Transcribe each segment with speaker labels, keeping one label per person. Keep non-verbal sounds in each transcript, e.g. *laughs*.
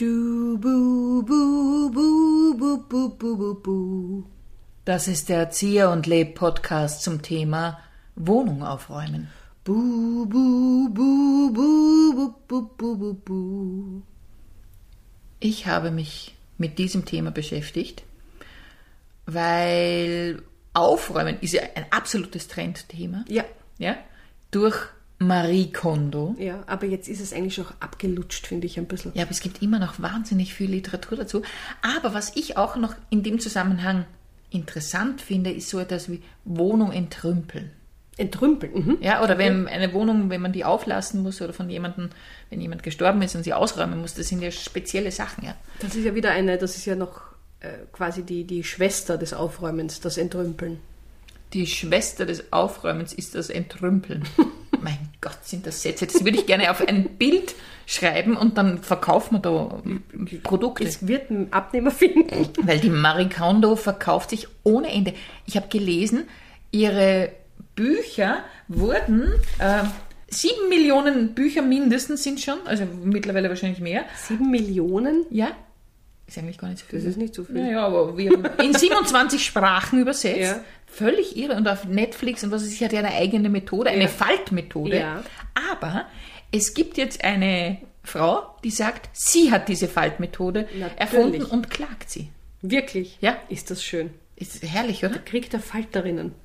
Speaker 1: Du, bu, bu, bu, bu, bu, bu, bu, bu.
Speaker 2: Das ist der Erzieher und Leb Podcast zum Thema Wohnung aufräumen.
Speaker 1: Bu, bu, bu, bu, bu, bu, bu, bu, bu.
Speaker 2: Ich habe mich mit diesem Thema beschäftigt, weil Aufräumen ist ja ein absolutes Trendthema.
Speaker 1: Ja,
Speaker 2: Ja? Durch Marie Kondo.
Speaker 1: ja, aber jetzt ist es eigentlich auch abgelutscht, finde ich ein bisschen.
Speaker 2: Ja, aber es gibt immer noch wahnsinnig viel Literatur dazu. Aber was ich auch noch in dem Zusammenhang interessant finde, ist so etwas wie Wohnung entrümpeln.
Speaker 1: Entrümpeln. Mhm.
Speaker 2: Ja, oder wenn eine Wohnung, wenn man die auflassen muss oder von jemandem, wenn jemand gestorben ist und sie ausräumen muss, das sind ja spezielle Sachen, ja.
Speaker 1: Das ist ja wieder eine, das ist ja noch äh, quasi die, die Schwester des Aufräumens, das Entrümpeln.
Speaker 2: Die Schwester des Aufräumens ist das Entrümpeln. *laughs* mein Gott, sind das Sätze. Das würde ich gerne auf ein Bild schreiben und dann verkaufen wir da Produkte.
Speaker 1: Es wird einen Abnehmer finden.
Speaker 2: Weil die Marie Kondo verkauft sich ohne Ende. Ich habe gelesen, ihre Bücher wurden, äh, sieben Millionen Bücher mindestens sind schon, also mittlerweile wahrscheinlich mehr.
Speaker 1: Sieben Millionen?
Speaker 2: Ja, ist eigentlich gar nicht so viel.
Speaker 1: Das ist nicht so viel.
Speaker 2: Naja, aber wir haben *laughs* in 27 Sprachen übersetzt.
Speaker 1: Ja.
Speaker 2: Völlig irre. Und auf Netflix und was ist, sie hat ja eine eigene Methode, eine
Speaker 1: Ja.
Speaker 2: Faltmethode.
Speaker 1: Ja.
Speaker 2: Aber es gibt jetzt eine Frau, die sagt, sie hat diese Faltmethode
Speaker 1: Natürlich.
Speaker 2: erfunden und klagt sie.
Speaker 1: Wirklich?
Speaker 2: Ja.
Speaker 1: Ist das schön.
Speaker 2: Ist herrlich, oder?
Speaker 1: Krieg der Falterinnen. *laughs*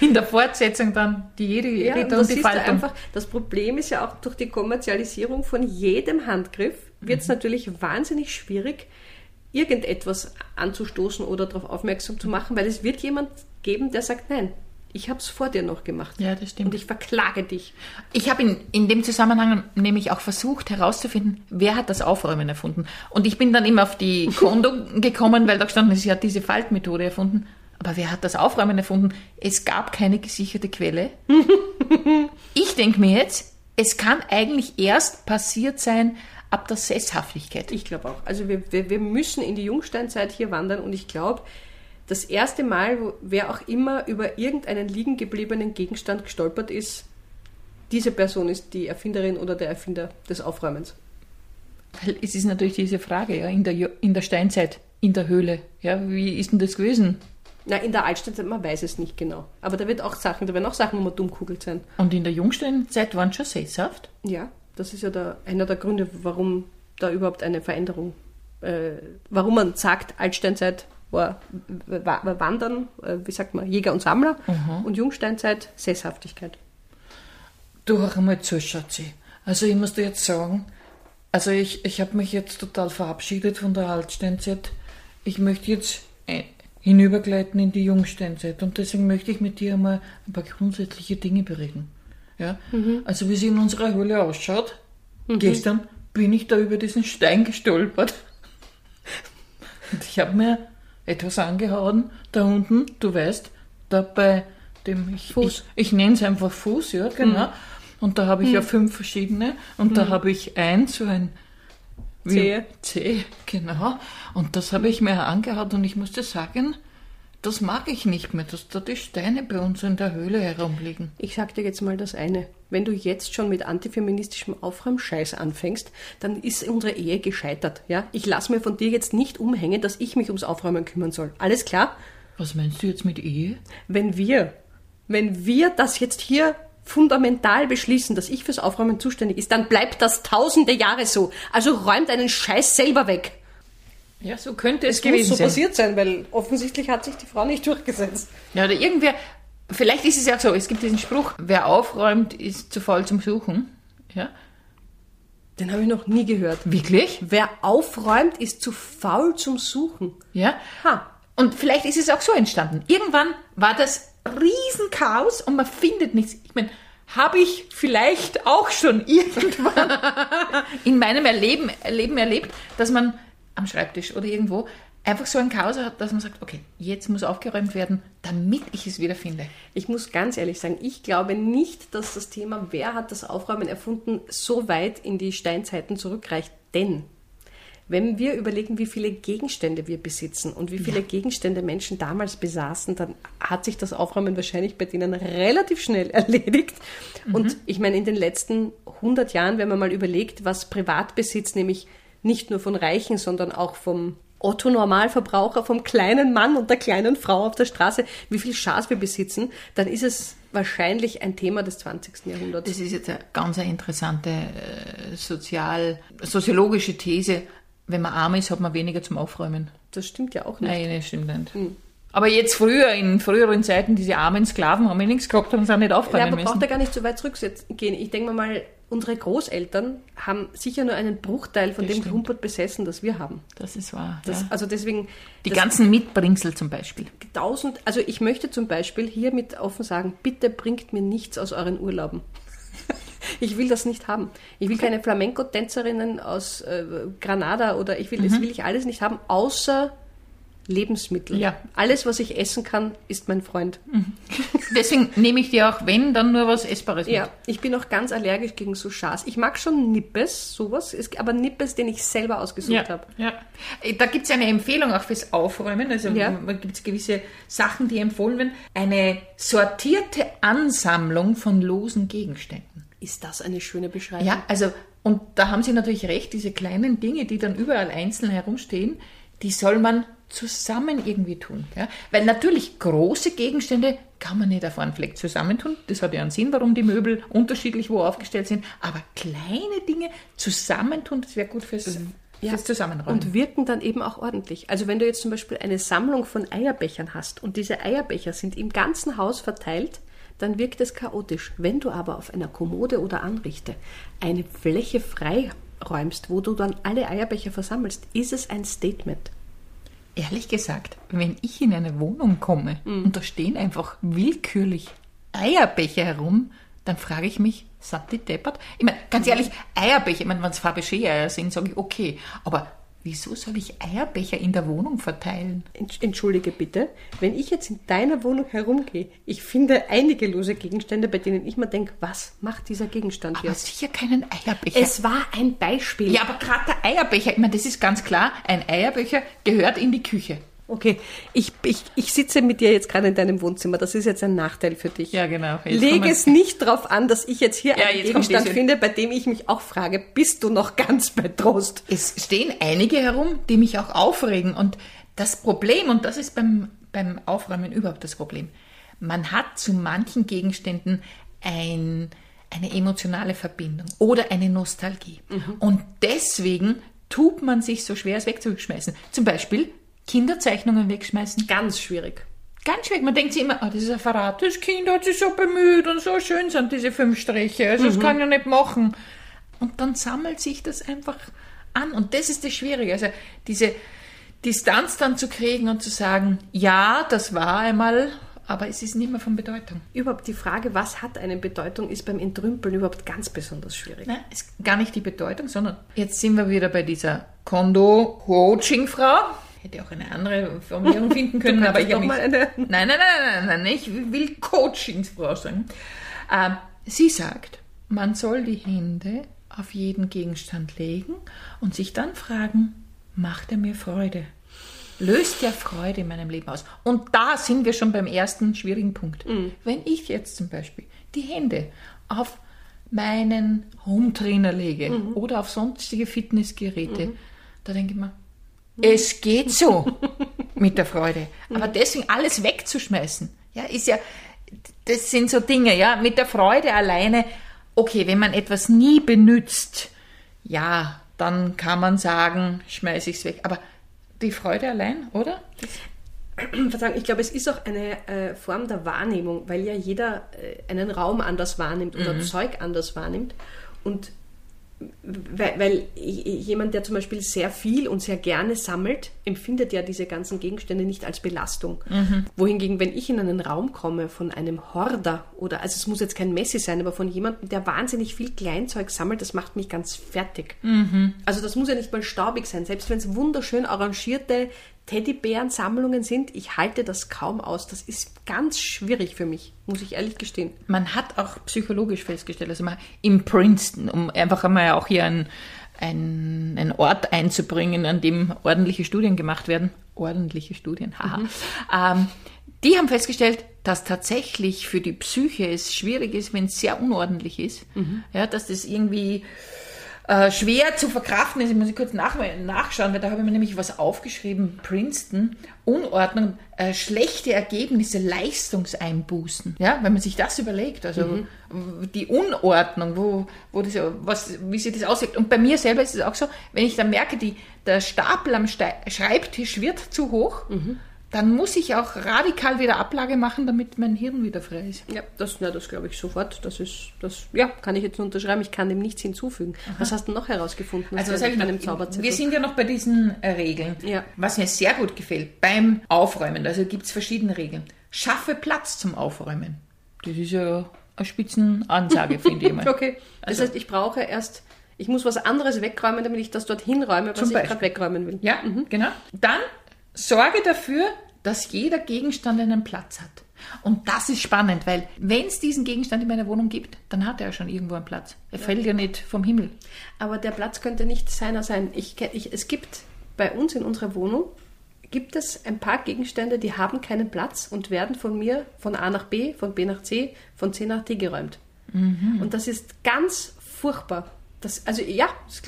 Speaker 2: In der Fortsetzung dann die jede
Speaker 1: Ja, und
Speaker 2: und die Faltung.
Speaker 1: einfach, das Problem ist ja auch durch die Kommerzialisierung von jedem Handgriff wird es
Speaker 2: Mhm.
Speaker 1: natürlich wahnsinnig schwierig, irgendetwas anzustoßen oder darauf aufmerksam zu machen, weil es wird jemand geben, der sagt, nein, ich habe es vor dir noch gemacht.
Speaker 2: Ja, das stimmt.
Speaker 1: Und ich verklage dich.
Speaker 2: Ich habe in, in dem Zusammenhang nämlich auch versucht herauszufinden, wer hat das Aufräumen erfunden. Und ich bin dann immer auf die *laughs* Kondo gekommen, weil da gestanden ist, sie hat diese Faltmethode erfunden. Aber wer hat das Aufräumen erfunden? Es gab keine gesicherte Quelle. *laughs* ich denke mir jetzt, es kann eigentlich erst passiert sein ab der Sesshaftigkeit.
Speaker 1: Ich glaube auch. Also wir, wir, wir müssen in die Jungsteinzeit hier wandern und ich glaube, das erste Mal, wo wer auch immer über irgendeinen liegen gebliebenen Gegenstand gestolpert ist, diese Person ist die Erfinderin oder der Erfinder des Aufräumens.
Speaker 2: Weil es ist natürlich diese Frage, ja, in der, in der Steinzeit, in der Höhle. Ja, wie ist denn das gewesen?
Speaker 1: Na, in der Altsteinzeit, man weiß es nicht genau. Aber da wird auch Sachen, da werden auch Sachen, wo man dummkugelt sein.
Speaker 2: Und in der Jungsteinzeit waren schon sesshaft?
Speaker 1: Ja, das ist ja der, einer der Gründe, warum da überhaupt eine Veränderung, äh, warum man sagt, Altsteinzeit war, war, war Wandern, äh, wie sagt man, Jäger und Sammler und Jungsteinzeit Sesshaftigkeit.
Speaker 2: Du hör einmal zu, Schatzi. Also ich muss dir jetzt sagen, also ich, ich habe mich jetzt total verabschiedet von der Altsteinzeit. Ich möchte jetzt äh, hinübergleiten in die Jungsteinzeit und deswegen möchte ich mit dir einmal ein paar grundsätzliche Dinge bereden. Ja? Also wie sie in unserer Höhle ausschaut. Gestern bin ich da über diesen Stein gestolpert. Und ich habe mir etwas angehauen, da unten, du weißt, da bei dem, ich,
Speaker 1: Fuß.
Speaker 2: ich, ich nenne es einfach Fuß, ja, genau. Und da habe ich ja fünf verschiedene und da habe ich eins, so ein wie-
Speaker 1: Zehe.
Speaker 2: Zehe, genau. Und das habe ich mir angehaut und ich musste sagen, das mag ich nicht mehr, dass da die Steine bei uns in der Höhle herumliegen.
Speaker 1: Ich sag dir jetzt mal das eine. Wenn du jetzt schon mit antifeministischem Aufräumscheiß anfängst, dann ist unsere Ehe gescheitert. Ja? Ich lasse mir von dir jetzt nicht umhängen, dass ich mich ums Aufräumen kümmern soll. Alles klar?
Speaker 2: Was meinst du jetzt mit Ehe?
Speaker 1: Wenn wir, wenn wir das jetzt hier fundamental beschließen, dass ich fürs Aufräumen zuständig ist, dann bleibt das tausende Jahre so. Also räum deinen Scheiß selber weg.
Speaker 2: Ja, so könnte es,
Speaker 1: Es muss
Speaker 2: gewesen
Speaker 1: so
Speaker 2: sein.
Speaker 1: passiert sein, weil offensichtlich hat sich die Frau nicht durchgesetzt.
Speaker 2: Ja, oder irgendwer, vielleicht ist es ja auch so, es gibt diesen Spruch, wer aufräumt, ist zu faul zum Suchen. Ja,
Speaker 1: Den habe ich noch nie gehört.
Speaker 2: wirklich?
Speaker 1: Wer aufräumt, ist zu faul zum Suchen.
Speaker 2: Ja.
Speaker 1: Ha.
Speaker 2: Und vielleicht ist es auch so entstanden. Irgendwann war das Riesenchaos und man findet nichts. Ich meine, habe ich vielleicht auch schon *laughs* irgendwann in meinem Erleben, Erleben erlebt, dass man am Schreibtisch oder irgendwo einfach so ein Chaos hat, dass man sagt, okay, jetzt muss aufgeräumt werden, damit ich es wieder finde.
Speaker 1: Ich muss ganz ehrlich sagen, ich glaube nicht, dass das Thema, wer hat das Aufräumen erfunden, so weit in die Steinzeiten zurückreicht. Denn wenn wir überlegen, wie viele Gegenstände wir besitzen und wie viele Gegenstände Menschen damals besaßen, dann hat sich das Aufräumen wahrscheinlich bei denen relativ schnell *laughs* erledigt. Und ich meine, in den letzten 100 Jahren, wenn man mal überlegt, was Privatbesitz, nämlich nicht nur von Reichen, sondern auch vom Otto-Normalverbraucher, vom kleinen Mann und der kleinen Frau auf der Straße, wie viel Schatz wir besitzen, dann ist es wahrscheinlich ein Thema des 20. Jahrhunderts.
Speaker 2: Das ist jetzt eine ganz interessante äh, sozial, soziologische These. Wenn man arm ist, hat man weniger zum Aufräumen.
Speaker 1: Das stimmt ja auch nicht.
Speaker 2: Nein, das stimmt nicht. Aber jetzt früher, in früheren Zeiten, diese armen Sklaven haben ja nichts gehabt und sind nicht
Speaker 1: Ja,
Speaker 2: aufräumen
Speaker 1: aber
Speaker 2: müssen.
Speaker 1: braucht er gar nicht so weit zurückgehen. Ich denke mal, unsere Großeltern haben sicher nur einen Bruchteil von
Speaker 2: Das
Speaker 1: dem. Klumpert besessen, das wir haben.
Speaker 2: Das ist wahr.
Speaker 1: Das,
Speaker 2: ja.
Speaker 1: Also deswegen
Speaker 2: Die ganzen Mitbringsel zum Beispiel.
Speaker 1: tausend, also ich möchte zum Beispiel hiermit offen sagen, bitte bringt mir nichts aus euren Urlauben. *laughs* Ich will das nicht haben. Ich will keine Flamenco-Tänzerinnen aus äh, Granada oder ich will, das will ich alles nicht haben, außer Lebensmittel.
Speaker 2: Ja.
Speaker 1: Alles, was ich essen kann, ist mein Freund.
Speaker 2: Deswegen nehme ich dir auch, wenn, dann nur was Essbares
Speaker 1: Ja,
Speaker 2: mit.
Speaker 1: ich bin auch ganz allergisch gegen so Schaß. Ich mag schon Nippes, sowas, aber Nippes, den ich selber ausgesucht
Speaker 2: Ja,
Speaker 1: habe.
Speaker 2: ja. Da gibt es eine Empfehlung auch fürs Aufräumen. Also
Speaker 1: Ja.
Speaker 2: gibt es gewisse Sachen, die empfohlen werden. Eine sortierte Ansammlung von losen Gegenständen.
Speaker 1: Ist das eine schöne Beschreibung?
Speaker 2: Ja, also, und da haben Sie natürlich recht, diese kleinen Dinge, die dann überall einzeln herumstehen, die soll man zusammen irgendwie tun. Ja? Weil natürlich große Gegenstände kann man nicht auf einen Fleck zusammentun. Das hat ja einen Sinn, warum die Möbel unterschiedlich wo aufgestellt sind. Aber kleine Dinge zusammentun, das wäre gut fürs, fürs Zusammenräumen.
Speaker 1: Und wirken dann eben auch ordentlich. Also wenn du jetzt zum Beispiel eine Sammlung von Eierbechern hast und diese Eierbecher sind im ganzen Haus verteilt, dann wirkt es chaotisch. Wenn du aber auf einer Kommode oder Anrichte eine Fläche freiräumst, wo du dann alle Eierbecher versammelst, ist es ein Statement.
Speaker 2: Ehrlich gesagt, wenn ich in eine Wohnung komme und da stehen einfach willkürlich Eierbecher herum, dann frage ich mich, sind die deppert? Ich meine, ganz ehrlich, Eierbecher, ich meine, wenn es Fabergé-Eier sind, sage ich, okay, aber wieso soll ich Eierbecher in der Wohnung verteilen?
Speaker 1: Entsch- Entschuldige bitte, wenn ich jetzt in deiner Wohnung herumgehe, ich finde einige lose Gegenstände, bei denen ich mir denke, was macht dieser Gegenstand
Speaker 2: Aber
Speaker 1: hier?
Speaker 2: sicher keinen Eierbecher.
Speaker 1: Es war ein Beispiel.
Speaker 2: ja, aber gerade der Eierbecher, ich meine, das ist ganz klar, ein Eierbecher gehört in die Küche.
Speaker 1: Okay, ich, ich, ich sitze mit dir jetzt gerade in deinem Wohnzimmer. Das ist jetzt ein Nachteil für dich.
Speaker 2: Ja, genau. Jetzt
Speaker 1: Lege
Speaker 2: kommen-
Speaker 1: es nicht darauf an, dass ich jetzt hier
Speaker 2: Ja,
Speaker 1: einen
Speaker 2: jetzt
Speaker 1: Gegenstand finde, bei dem ich mich auch frage, bist du noch ganz bei Trost?
Speaker 2: Es stehen einige herum, die mich auch aufregen. Und das Problem, und das ist beim, beim Aufräumen überhaupt das Problem, man hat zu manchen Gegenständen ein, eine emotionale Verbindung oder eine Nostalgie. Und deswegen tut man sich so schwer, es wegzuschmeißen. Zum Beispiel Kinderzeichnungen wegschmeißen.
Speaker 1: Ganz schwierig.
Speaker 2: Ganz schwierig. Man denkt sich immer, ah, das ist ein Verrat. Das Kind hat sich so bemüht und so schön sind diese fünf Striche. Also das kann ich ja nicht machen. Und dann sammelt sich das einfach an. Und das ist das Schwierige. Also diese Distanz dann zu kriegen und zu sagen, ja, das war einmal, aber es ist nicht mehr von Bedeutung.
Speaker 1: Überhaupt die Frage, was hat eine Bedeutung, ist beim Entrümpeln überhaupt ganz besonders schwierig.
Speaker 2: Ne? Es ist gar nicht die Bedeutung, sondern jetzt sind wir wieder bei dieser Kondo-Coaching-Frau. Hätte auch eine andere Formulierung *laughs* finden können, aber ich habe mich...
Speaker 1: eine.
Speaker 2: Nein, nein, nein, nein, nein, nein, ich will Coachingsfrau sein. Ähm, sie sagt, man soll die Hände auf jeden Gegenstand legen und sich dann fragen, macht er mir Freude? Löst er Freude in meinem Leben aus? Und da sind wir schon beim ersten schwierigen Punkt. Wenn ich jetzt zum Beispiel die Hände auf meinen Home-Trainer lege oder auf sonstige Fitnessgeräte, da denke ich mir, es geht so *laughs* mit der Freude. Aber deswegen alles wegzuschmeißen, ja, ist ja, das sind so Dinge, ja, mit der Freude alleine. Okay, wenn man etwas nie benutzt, ja, dann kann man sagen, schmeiße ich es weg. Aber die Freude allein, oder? *clears throat*
Speaker 1: Verzeihung, ich glaube, es ist auch eine äh, Form der Wahrnehmung, weil ja jeder äh, einen Raum anders wahrnimmt oder Zeug anders wahrnimmt. Und weil, weil jemand, der zum Beispiel sehr viel und sehr gerne sammelt, empfindet ja diese ganzen Gegenstände nicht als Belastung. Wohingegen, wenn ich in einen Raum komme von einem Horder oder, also es muss jetzt kein Messi sein, aber von jemandem, der wahnsinnig viel Kleinzeug sammelt, das macht mich ganz fertig. Also das muss ja nicht mal staubig sein, selbst wenn es wunderschön arrangierte Teddybären-Sammlungen sind, ich halte das kaum aus. Das ist ganz schwierig für mich, muss ich ehrlich gestehen.
Speaker 2: Man hat auch psychologisch festgestellt, also mal im Princeton, um einfach einmal auch hier ein, ein, ein Ort einzubringen, an dem ordentliche Studien gemacht werden. Ordentliche Studien, haha. Ähm, die haben festgestellt, dass tatsächlich für die Psyche es schwierig ist, wenn es sehr unordentlich ist. Ja, dass das irgendwie äh, schwer zu verkraften ist. Ich muss kurz nach, nachschauen, weil da habe ich mir nämlich was aufgeschrieben. Princeton, Unordnung, äh, schlechte Ergebnisse, Leistungseinbußen. Ja, wenn man sich das überlegt, also die Unordnung, wo, wo das, was, wie sich das auswirkt. Und bei mir selber ist es auch so, wenn ich dann merke, die, der Stapel am Ste Schreibtisch wird zu hoch, dann muss ich auch radikal wieder Ablage machen, damit mein Hirn wieder frei ist.
Speaker 1: Ja, das, ja, das glaube ich sofort. Das ist, das, ja, kann ich jetzt nur unterschreiben. Ich kann dem nichts hinzufügen. Was hast du noch herausgefunden?
Speaker 2: Also was
Speaker 1: einem
Speaker 2: noch?
Speaker 1: Zauberzettel?
Speaker 2: Wir sind ja noch bei diesen äh, Regeln.
Speaker 1: Ja.
Speaker 2: Was mir sehr gut gefällt beim Aufräumen, also gibt es verschiedene Regeln. Schaffe Platz zum Aufräumen. Das ist ja eine Spitzenansage, *laughs* finde ich mal.
Speaker 1: Okay, das
Speaker 2: Also-
Speaker 1: heißt, ich brauche erst, ich muss was anderes wegräumen, damit ich das dorthin räume, was
Speaker 2: Zum
Speaker 1: ich gerade wegräumen will.
Speaker 2: Ja, genau. Dann sorge dafür, dass jeder Gegenstand einen Platz hat. Und das ist spannend, weil wenn es diesen Gegenstand in meiner Wohnung gibt, dann hat er ja schon irgendwo einen Platz. Er fällt ja nicht vom Himmel.
Speaker 1: Aber der Platz könnte nicht seiner sein. Ich, ich, es gibt bei uns in unserer Wohnung gibt es ein paar Gegenstände, die haben keinen Platz und werden von mir von A nach B, von B nach C, von C nach D geräumt. Und das ist ganz furchtbar. Das, also ja, das,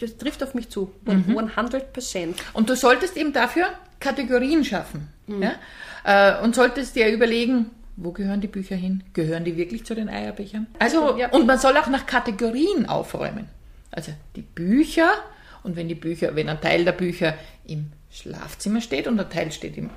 Speaker 1: das trifft auf mich zu. 100 Prozent.
Speaker 2: Und du solltest eben dafür Kategorien schaffen. Ja? Äh, und solltest dir überlegen, wo gehören die Bücher hin? Gehören die wirklich zu den Eierbechern? Also,
Speaker 1: Ja.
Speaker 2: und man soll auch nach Kategorien aufräumen. Also die Bücher und wenn die Bücher, wenn ein Teil der Bücher im Schlafzimmer steht und ein Teil steht im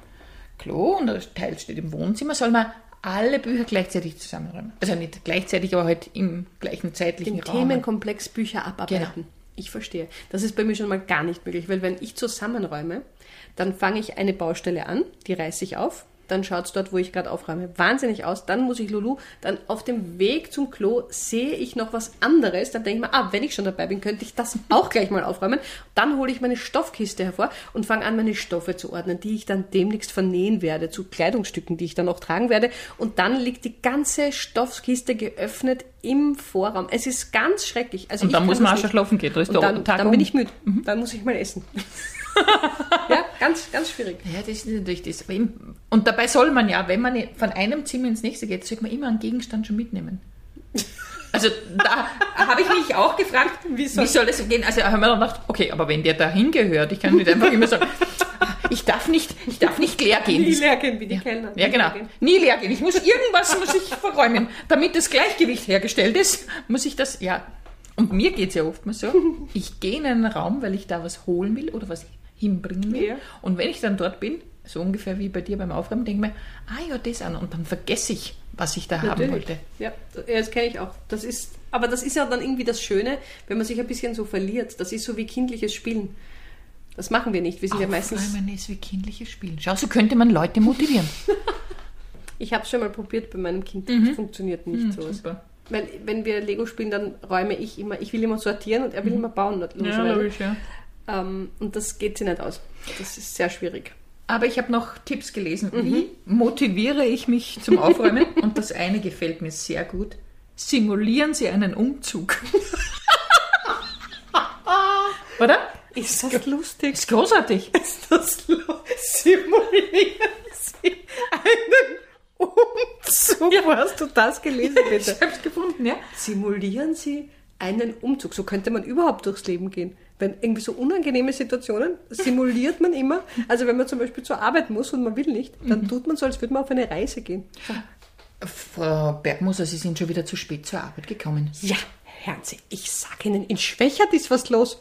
Speaker 2: Klo und ein Teil steht im Wohnzimmer, soll man alle Bücher gleichzeitig zusammenräumen. Also nicht gleichzeitig, aber halt im gleichen zeitlichen
Speaker 1: Den
Speaker 2: Raum.
Speaker 1: Themenkomplex Bücher abarbeiten.
Speaker 2: Genau.
Speaker 1: Ich verstehe. Das ist bei mir schon mal gar nicht möglich, weil wenn ich zusammenräume, dann fange ich eine Baustelle an, die reiße ich auf, dann schaut es dort, wo ich gerade aufräume, wahnsinnig aus, dann muss ich Lulu, dann auf dem Weg zum Klo sehe ich noch was anderes, dann denke ich mir, ah, wenn ich schon dabei bin, könnte ich das auch gleich mal aufräumen. Dann hole ich meine Stoffkiste hervor und fange an, meine Stoffe zu ordnen, die ich dann demnächst vernähen werde, zu Kleidungsstücken, die ich dann auch tragen werde. Und dann liegt die ganze Stoffkiste geöffnet im Vorraum. Es ist ganz schrecklich. Also
Speaker 2: Und dann muss man auch schon schlafen gehen. Da
Speaker 1: dann, dann
Speaker 2: um.
Speaker 1: bin ich müde. Dann muss ich mal essen. *laughs* ja, ganz, ganz schwierig.
Speaker 2: Ja, das ist natürlich das. Und dabei soll man ja, wenn man von einem Zimmer ins nächste geht, sollte man immer einen Gegenstand schon mitnehmen. Also da *laughs* habe ich mich auch gefragt, wie soll, das gehen? Also haben wir dann gedacht, okay, aber wenn der dahin gehört, ich kann nicht einfach immer sagen, ich darf nicht, ich darf nicht leer gehen.
Speaker 1: Nie leer gehen wie die Kellner.
Speaker 2: ja, genau. Nie leer gehen. Ich muss irgendwas muss ich verräumen. Damit das Gleichgewicht hergestellt ist, muss ich das, ja. Und mir geht es ja oftmals so, ich gehe in einen Raum, weil ich da was holen will oder was hinbringen will.
Speaker 1: Ja.
Speaker 2: Und wenn ich dann dort bin, so ungefähr wie bei dir beim Aufräumen, denke ich mir, ah ja, das an. Und dann vergesse ich, was ich da haben
Speaker 1: Natürlich.
Speaker 2: wollte.
Speaker 1: Ja, das kenne ich auch. Das ist, aber das ist ja dann irgendwie das Schöne, wenn man sich ein bisschen so verliert. Das ist so wie kindliches Spielen. Das machen wir nicht. Wir sind ja meistens.
Speaker 2: Aufräumen ist wie kindliches Spielen. Schau, so könnte man Leute motivieren. *laughs*
Speaker 1: Ich habe es schon mal probiert bei meinem Kind. Das funktioniert nicht.
Speaker 2: Mhm. Super.
Speaker 1: Weil, wenn wir Lego spielen, dann räume ich immer. Ich will immer sortieren und er will immer bauen.
Speaker 2: Ja,
Speaker 1: logischerweise.
Speaker 2: logisch, ja.
Speaker 1: Ähm, und das geht sich nicht aus. Das ist sehr schwierig.
Speaker 2: Aber ich habe noch Tipps gelesen. Wie motiviere ich mich zum Aufräumen? *laughs* Und das eine gefällt mir sehr gut. Simulieren Sie einen Umzug. *laughs* Oder?
Speaker 1: Ist das lustig?
Speaker 2: Ist großartig. *laughs*
Speaker 1: Ist das lustig? Simulieren Sie einen Umzug. Wo hast du das gelesen,
Speaker 2: Ich
Speaker 1: bitte?
Speaker 2: habe es gefunden, ja.
Speaker 1: Simulieren Sie einen Umzug. So könnte man überhaupt durchs Leben gehen. Wenn irgendwie so unangenehme Situationen simuliert man immer. Also wenn man zum Beispiel zur Arbeit muss und man will nicht, dann tut man so, als würde man auf eine Reise gehen.
Speaker 2: Frau Bergmoser, Sie sind schon wieder zu spät zur Arbeit gekommen.
Speaker 1: Ja, Herrn Sie, ich sag Ihnen, in Schwächert ist was los.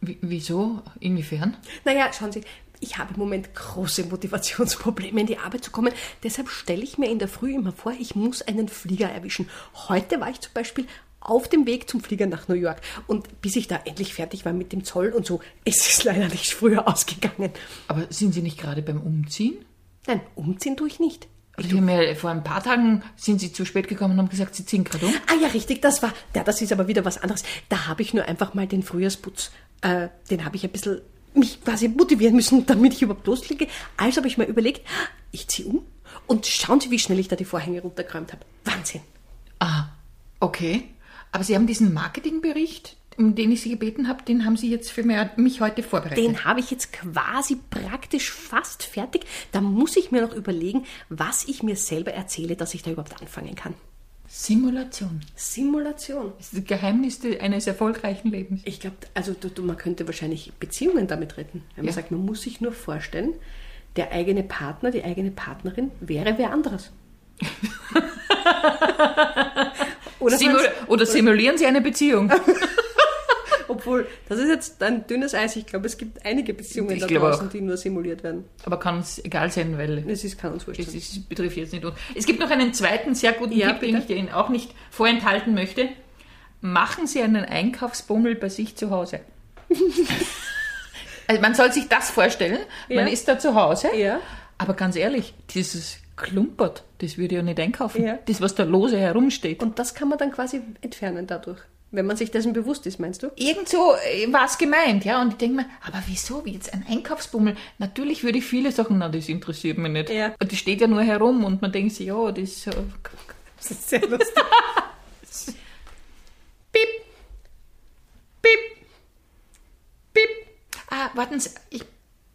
Speaker 2: Wie, wieso? Inwiefern?
Speaker 1: Naja, schauen Sie, ich habe im Moment große Motivationsprobleme, in die Arbeit zu kommen. Deshalb stelle ich mir in der Früh immer vor, ich muss einen Flieger erwischen. Heute war ich zum Beispiel auf dem Weg zum Flieger nach New York. Und bis ich da endlich fertig war mit dem Zoll und so, *laughs* ist es leider nicht früher ausgegangen.
Speaker 2: Aber sind Sie nicht gerade beim Umziehen?
Speaker 1: Nein, umziehen tue ich nicht.
Speaker 2: Ich habe mir vor ein paar Tagen sind Sie zu spät gekommen und haben gesagt, Sie ziehen gerade um.
Speaker 1: Ah ja, richtig, das war, ja, das ist aber wieder was anderes. Da habe ich nur einfach mal den Frühjahrsputz, äh, den habe ich ein bisschen mich quasi motivieren müssen, *laughs* damit ich überhaupt loslege. Also habe ich mir überlegt, ich ziehe um und schauen Sie, wie schnell ich da die Vorhänge runtergeräumt habe. Wahnsinn.
Speaker 2: Ah, okay. Aber Sie haben diesen Marketingbericht um den ich Sie gebeten habe, den haben Sie jetzt für mich heute vorbereitet.
Speaker 1: Den habe ich jetzt quasi praktisch fast fertig. Da muss ich mir noch überlegen, was ich mir selber erzähle, dass ich da überhaupt anfangen kann.
Speaker 2: Simulation.
Speaker 1: Simulation.
Speaker 2: Das ist das Geheimnis eines erfolgreichen Lebens.
Speaker 1: Ich glaube, also du, du, man könnte wahrscheinlich Beziehungen damit retten. Wenn man
Speaker 2: Ja.
Speaker 1: sagt, man muss sich nur vorstellen, der eigene Partner, die eigene Partnerin wäre wer anderes. *laughs* oder,
Speaker 2: Simul oder simulieren Sie eine Beziehung? *laughs*
Speaker 1: obwohl, das ist jetzt ein dünnes Eis. Ich glaube, es gibt einige Beziehungen
Speaker 2: Ich
Speaker 1: da draußen,
Speaker 2: auch.
Speaker 1: die nur simuliert werden.
Speaker 2: Aber kann es egal sein, weil
Speaker 1: Es ist, kann uns wurscht
Speaker 2: es ist, betrifft jetzt nicht uns. Es gibt noch einen zweiten sehr guten
Speaker 1: Ja,
Speaker 2: Tipp, den ich
Speaker 1: bitte.
Speaker 2: Ihnen auch nicht vorenthalten möchte. Machen Sie einen Einkaufsbummel bei sich zu Hause. *laughs* also man soll sich das vorstellen. Man
Speaker 1: Ja.
Speaker 2: ist da zu Hause.
Speaker 1: Ja.
Speaker 2: Aber ganz ehrlich, dieses Klumpert, das würde ich ja nicht einkaufen.
Speaker 1: Ja.
Speaker 2: Das, was da lose herumsteht.
Speaker 1: Und das kann man dann quasi entfernen dadurch. Wenn man sich dessen bewusst ist, meinst du?
Speaker 2: Irgend so war es gemeint, ja. Und ich denke mir, aber wieso, wie jetzt ein Einkaufsbummel? Natürlich würde ich viele Sachen, na, das interessiert mich nicht.
Speaker 1: Ja.
Speaker 2: Und die steht ja nur herum und man denkt sich, ja, das äh,
Speaker 1: Das ist sehr lustig. *laughs*
Speaker 2: Piep. Piep. Piep. Ah, warten Sie, ich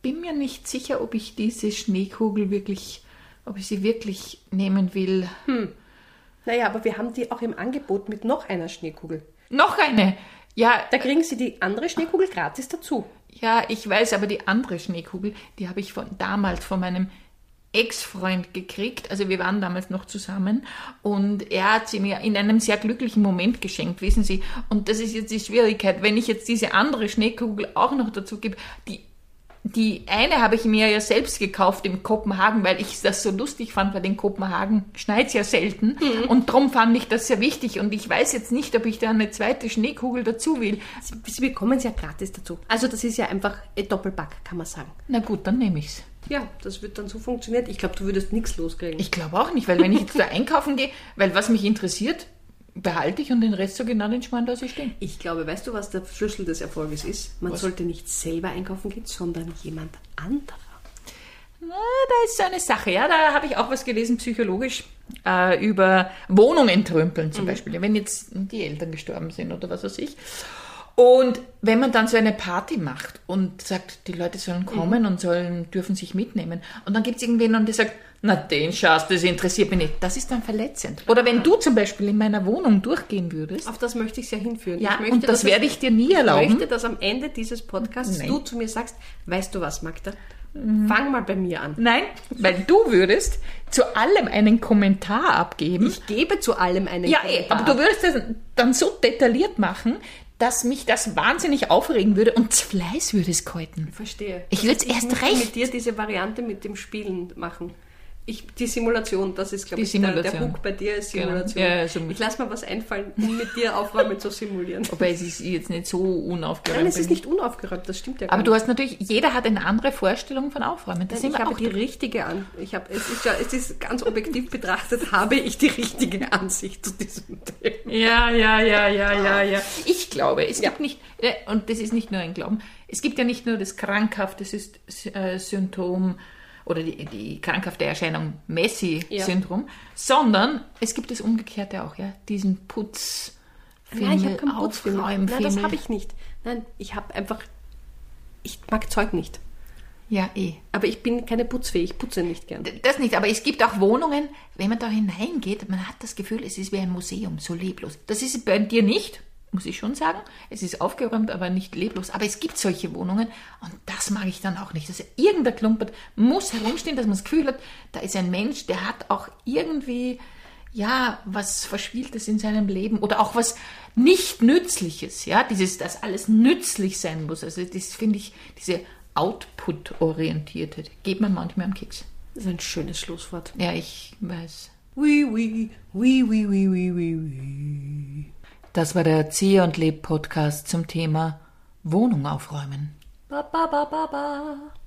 Speaker 2: bin mir nicht sicher, ob ich diese Schneekugel wirklich, ob ich sie wirklich nehmen will.
Speaker 1: naja, aber wir haben die auch im Angebot mit noch einer Schneekugel.
Speaker 2: Noch eine. Ja,
Speaker 1: Da kriegen Sie die andere Schneekugel gratis dazu.
Speaker 2: ja, ich weiß, aber die andere Schneekugel, die habe ich von damals von meinem Ex-Freund gekriegt. Also wir waren damals noch zusammen und er hat sie mir in einem sehr glücklichen Moment geschenkt, wissen Sie. Und das ist jetzt die Schwierigkeit, wenn ich jetzt diese andere Schneekugel auch noch dazu gebe, die die eine habe ich mir ja selbst gekauft in Kopenhagen, weil ich das so lustig fand, weil in Kopenhagen schneit ja selten. Und darum fand ich das sehr wichtig. Und ich weiß jetzt nicht, ob ich da eine zweite Schneekugel dazu will.
Speaker 1: Sie, bekommen sie ja gratis dazu. Also das ist ja einfach ein Doppelpack, kann man sagen.
Speaker 2: Na gut, dann nehme ich's.
Speaker 1: Ja, das wird dann so funktionieren. Ich glaube, du würdest nichts loskriegen.
Speaker 2: Ich glaube auch nicht, weil wenn ich jetzt da einkaufen gehe, weil was mich interessiert, behalte ich und den Rest so genau den Schmarrn, dass ich stehe.
Speaker 1: Ich glaube, weißt du, was der Schlüssel des Erfolges ist? Man
Speaker 2: Was?
Speaker 1: sollte nicht selber einkaufen gehen, sondern jemand anderer.
Speaker 2: Na, da ist so eine Sache, ja, da habe ich auch was gelesen, psychologisch, äh, über Wohnungen trümpeln zum Beispiel, wenn jetzt die Eltern gestorben sind oder was weiß ich. Und wenn man dann so eine Party macht und sagt, die Leute sollen kommen und sollen, dürfen sich mitnehmen, und dann gibt es irgendwen, und der sagt, na den Schatz, das interessiert mich nicht, das ist dann verletzend. Oder wenn du zum Beispiel in meiner Wohnung durchgehen würdest,
Speaker 1: Auf das möchte ich ja hinführen.
Speaker 2: ja,
Speaker 1: ich möchte,
Speaker 2: und das werde ich dir nie
Speaker 1: Ich
Speaker 2: erlauben.
Speaker 1: möchte, dass am Ende dieses Podcasts
Speaker 2: Nein.
Speaker 1: du zu mir sagst, weißt du was, Magda? Fang mal bei mir an.
Speaker 2: Nein, weil du würdest zu allem einen Kommentar abgeben.
Speaker 1: Ich gebe zu allem einen
Speaker 2: ja,
Speaker 1: Kommentar.
Speaker 2: aber du würdest das dann so detailliert machen, dass mich das wahnsinnig aufregen würde und Fleiß würde es kalten.
Speaker 1: Verstehe.
Speaker 2: Ich würde es erst recht.
Speaker 1: mit dir diese Variante mit dem Spielen machen. Ich, die Simulation, das ist, glaube ich, der, der. Hook bei dir ist
Speaker 2: Genau.
Speaker 1: Simulation.
Speaker 2: Ja, ja, so-
Speaker 1: ich lasse mir was einfallen, um mit dir Aufräumen zu simulieren. *laughs*
Speaker 2: Wobei es ist jetzt nicht so unaufgeräumt.
Speaker 1: Nein, es ist nicht unaufgeräumt, das stimmt ja gar
Speaker 2: aber
Speaker 1: nicht.
Speaker 2: du hast natürlich, jeder hat eine andere Vorstellung von Aufräumen. Das
Speaker 1: ich
Speaker 2: sind wir
Speaker 1: habe
Speaker 2: auch
Speaker 1: die richtige an. Ich habe, es ist ja, es ist ganz objektiv betrachtet, *laughs* habe ich die richtige Ansicht zu diesem Thema.
Speaker 2: Ja, ja, ja, ja, ja, ja. Ich glaube, es
Speaker 1: Ja.
Speaker 2: gibt nicht, äh, und das ist nicht nur ein Glauben, es gibt ja nicht nur das krankhafte äh, Symptom oder die, die krankhafte Erscheinung Messi-Syndrom, sondern es gibt das Umgekehrte auch, ja, diesen Putz.
Speaker 1: Nein, ich habe keinen Putzfimmel. Nein, das habe ich nicht. Nein, ich habe einfach, ich mag Zeug nicht.
Speaker 2: Ja, eh.
Speaker 1: Aber ich bin keine Putzfee, ich putze nicht gern.
Speaker 2: Das nicht, aber es gibt auch Wohnungen, wenn man da hineingeht, man hat das Gefühl, es ist wie ein Museum, so leblos. Das ist bei dir nicht, muss ich schon sagen. Es ist aufgeräumt, aber nicht leblos. Aber es gibt solche Wohnungen und das mag ich dann auch nicht. Also irgendein Klumpert muss herumstehen, dass man das Gefühl hat, da ist ein Mensch, der hat auch irgendwie, ja, was Verspieltes in seinem Leben oder auch was nicht Nützliches, ja, dieses, dass alles nützlich sein muss. Also das finde ich, diese Output-orientierte, geht mir manchmal am Keks.
Speaker 1: Das ist ein schönes Schlusswort.
Speaker 2: Ja, ich weiß.
Speaker 1: Oui, oui, oui, oui, oui, oui, oui, oui.
Speaker 2: Das war der Erzieher und Leb Podcast zum Thema Wohnung aufräumen.
Speaker 1: Ba, ba, ba, ba, ba.